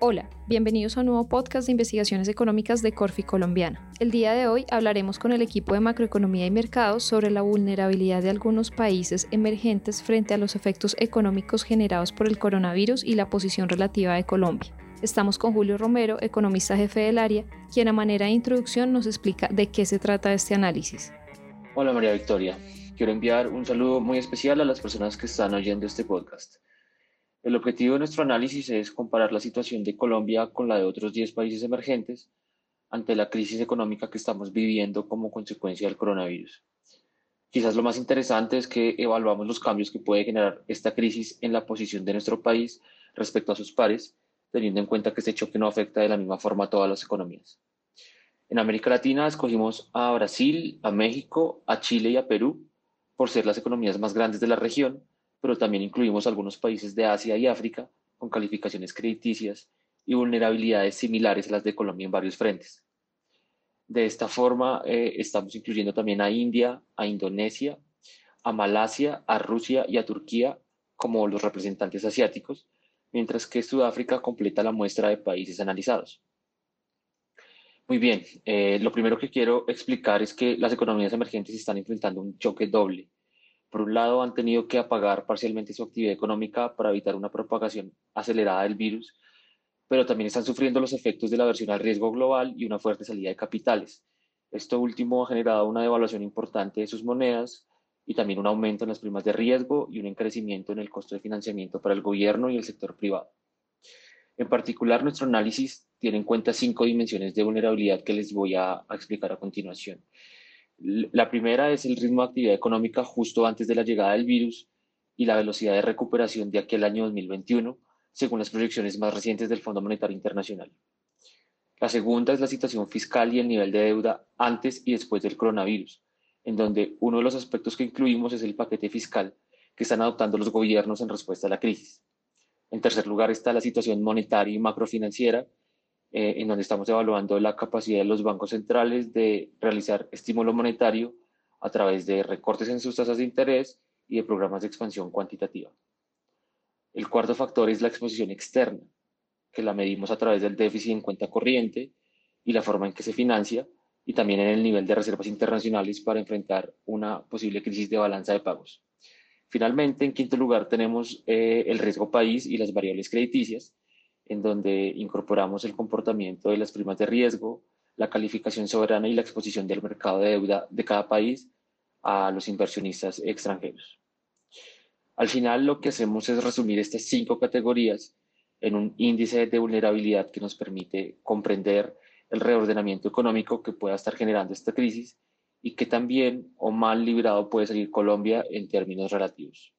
Hola, bienvenidos a un nuevo podcast de investigaciones económicas de Corfi Colombiana. El día de hoy hablaremos con el equipo de macroeconomía y mercados sobre la vulnerabilidad de algunos países emergentes frente a los efectos económicos generados por el coronavirus y la posición relativa de Colombia. Estamos con Julio Romero, economista jefe del área, quien a manera de introducción nos explica de qué se trata este análisis. Hola María Victoria, quiero enviar un saludo muy especial a las personas que están oyendo este podcast. El objetivo de nuestro análisis es comparar la situación de Colombia con la de otros 10 países emergentes ante la crisis económica que estamos viviendo como consecuencia del coronavirus. Quizás lo más interesante es que evaluamos los cambios que puede generar esta crisis en la posición de nuestro país respecto a sus pares, teniendo en cuenta que este choque no afecta de la misma forma a todas las economías. En América Latina escogimos a Brasil, a México, a Chile y a Perú por ser las economías más grandes de la región pero también incluimos algunos países de Asia y África con calificaciones crediticias y vulnerabilidades similares a las de Colombia en varios frentes. De esta forma, eh, estamos incluyendo también a India, a Indonesia, a Malasia, a Rusia y a Turquía como los representantes asiáticos, mientras que Sudáfrica completa la muestra de países analizados. Muy bien, eh, lo primero que quiero explicar es que las economías emergentes están enfrentando un choque doble por un lado, han tenido que apagar parcialmente su actividad económica para evitar una propagación acelerada del virus, pero también están sufriendo los efectos de la aversión al riesgo global y una fuerte salida de capitales. Esto último ha generado una devaluación importante de sus monedas y también un aumento en las primas de riesgo y un encarecimiento en el costo de financiamiento para el gobierno y el sector privado. En particular, nuestro análisis tiene en cuenta cinco dimensiones de vulnerabilidad que les voy a, a explicar a continuación. La primera es el ritmo de actividad económica justo antes de la llegada del virus y la velocidad de recuperación de aquel año 2021, según las proyecciones más recientes del Fondo Monetario Internacional. La segunda es la situación fiscal y el nivel de deuda antes y después del coronavirus, en donde uno de los aspectos que incluimos es el paquete fiscal que están adoptando los gobiernos en respuesta a la crisis. En tercer lugar está la situación monetaria y macrofinanciera, eh, en donde estamos evaluando la capacidad de los bancos centrales de realizar estímulo monetario a través de recortes en sus tasas de interés y de programas de expansión cuantitativa. El cuarto factor es la exposición externa, que la medimos a través del déficit en cuenta corriente y la forma en que se financia, y también en el nivel de reservas internacionales para enfrentar una posible crisis de balanza de pagos. Finalmente, en quinto lugar, tenemos eh, el riesgo país y las variables crediticias, en donde incorporamos el comportamiento de las primas de riesgo, la calificación soberana y la exposición del mercado de deuda de cada país a los inversionistas extranjeros. Al final lo que hacemos es resumir estas cinco categorías en un índice de vulnerabilidad que nos permite comprender el reordenamiento económico que pueda estar generando esta crisis y que también o mal librado puede salir Colombia en términos relativos.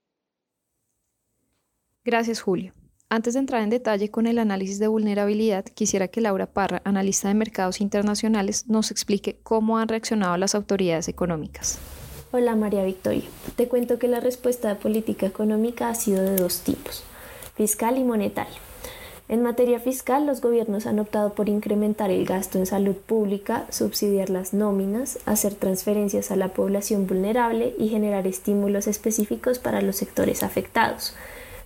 Gracias, Julio. Antes de entrar en detalle con el análisis de vulnerabilidad, quisiera que Laura Parra, analista de mercados internacionales, nos explique cómo han reaccionado las autoridades económicas. Hola María Victoria, te cuento que la respuesta de política económica ha sido de dos tipos, fiscal y monetaria. En materia fiscal, los gobiernos han optado por incrementar el gasto en salud pública, subsidiar las nóminas, hacer transferencias a la población vulnerable y generar estímulos específicos para los sectores afectados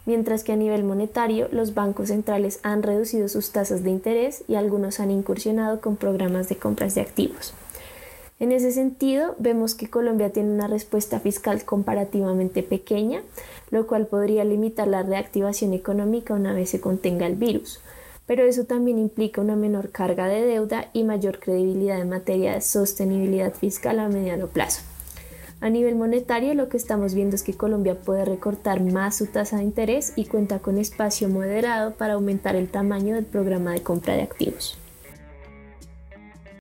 mientras que a nivel monetario los bancos centrales han reducido sus tasas de interés y algunos han incursionado con programas de compras de activos. En ese sentido, vemos que Colombia tiene una respuesta fiscal comparativamente pequeña, lo cual podría limitar la reactivación económica una vez se contenga el virus, pero eso también implica una menor carga de deuda y mayor credibilidad en materia de sostenibilidad fiscal a mediano plazo. A nivel monetario, lo que estamos viendo es que Colombia puede recortar más su tasa de interés y cuenta con espacio moderado para aumentar el tamaño del programa de compra de activos.